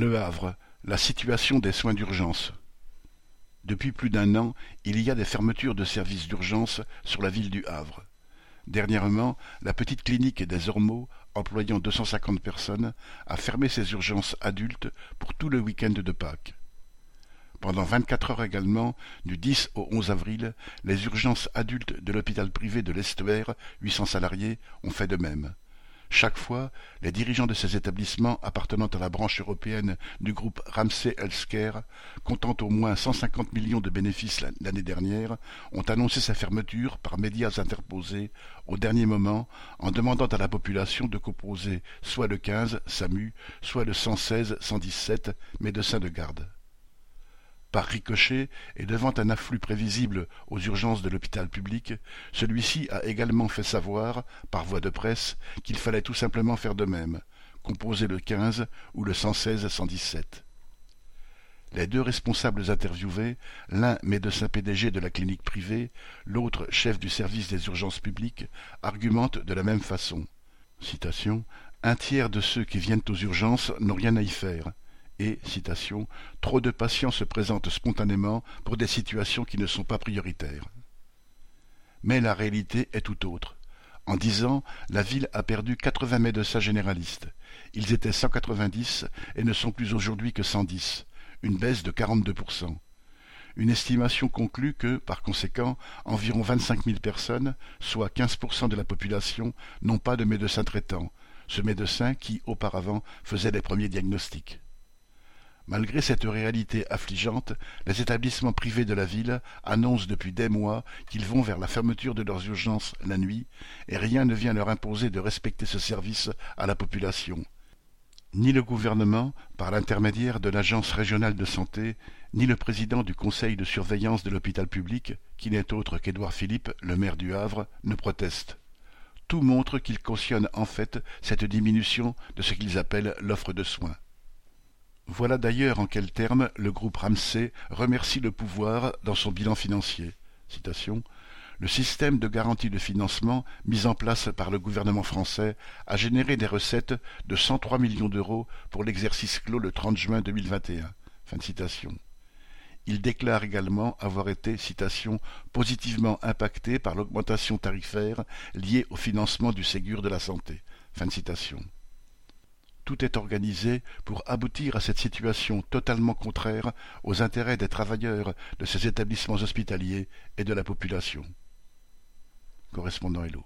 Le Havre, la situation des soins d'urgence. Depuis plus d'un an, il y a des fermetures de services d'urgence sur la ville du Havre. Dernièrement, la petite clinique des Ormeaux, employant 250 personnes, a fermé ses urgences adultes pour tout le week-end de Pâques. Pendant 24 heures également, du 10 au 11 avril, les urgences adultes de l'hôpital privé de l'Estuaire, 800 salariés, ont fait de même. Chaque fois, les dirigeants de ces établissements appartenant à la branche européenne du groupe Ramsay Healthcare, comptant au moins 150 millions de bénéfices l'année dernière, ont annoncé sa fermeture par médias interposés au dernier moment en demandant à la population de composer soit le 15 SAMU, soit le 116 117 médecins de garde. Par ricochet, et devant un afflux prévisible aux urgences de l'hôpital public, celui-ci a également fait savoir, par voie de presse, qu'il fallait tout simplement faire de même, composer le 15 ou le 116-117. Les deux responsables interviewés, l'un médecin PDG de la clinique privée, l'autre chef du service des urgences publiques, argumentent de la même façon. Citation, Un tiers de ceux qui viennent aux urgences n'ont rien à y faire et, trop de patients se présentent spontanément pour des situations qui ne sont pas prioritaires. Mais la réalité est tout autre. En dix ans, la ville a perdu 80 médecins généralistes. Ils étaient 190 et ne sont plus aujourd'hui que 110, une baisse de 42%. Une estimation conclut que, par conséquent, environ 25 000 personnes, soit 15% de la population, n'ont pas de médecin traitant, ce médecin qui, auparavant, faisait les premiers diagnostics. Malgré cette réalité affligeante, les établissements privés de la ville annoncent depuis des mois qu'ils vont vers la fermeture de leurs urgences la nuit, et rien ne vient leur imposer de respecter ce service à la population. Ni le gouvernement, par l'intermédiaire de l'Agence régionale de santé, ni le président du conseil de surveillance de l'hôpital public, qui n'est autre qu'Édouard Philippe, le maire du Havre, ne protestent. Tout montre qu'ils cautionnent en fait cette diminution de ce qu'ils appellent l'offre de soins. Voilà d'ailleurs en quels termes le groupe Ramsay remercie le pouvoir dans son bilan financier. Le système de garantie de financement mis en place par le gouvernement français a généré des recettes de 103 millions d'euros pour l'exercice clos le 30 juin 2021. Fin de citation. Il déclare également avoir été, positivement impacté par l'augmentation tarifaire liée au financement du Ségur de la santé. Tout est organisé pour aboutir à cette situation totalement contraire aux intérêts des travailleurs de ces établissements hospitaliers et de la population. Correspondant Hello.